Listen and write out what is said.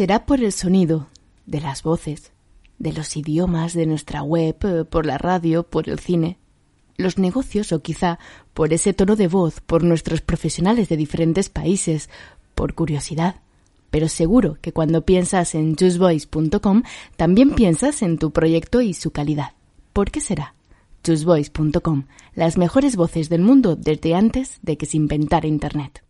Será por el sonido de las voces, de los idiomas, de nuestra web, eh, por la radio, por el cine, los negocios o quizá por ese tono de voz, por nuestros profesionales de diferentes países, por curiosidad. Pero seguro que cuando piensas en choosevoice.com también piensas en tu proyecto y su calidad. ¿Por qué será? choosevoice.com, las mejores voces del mundo desde antes de que se inventara Internet.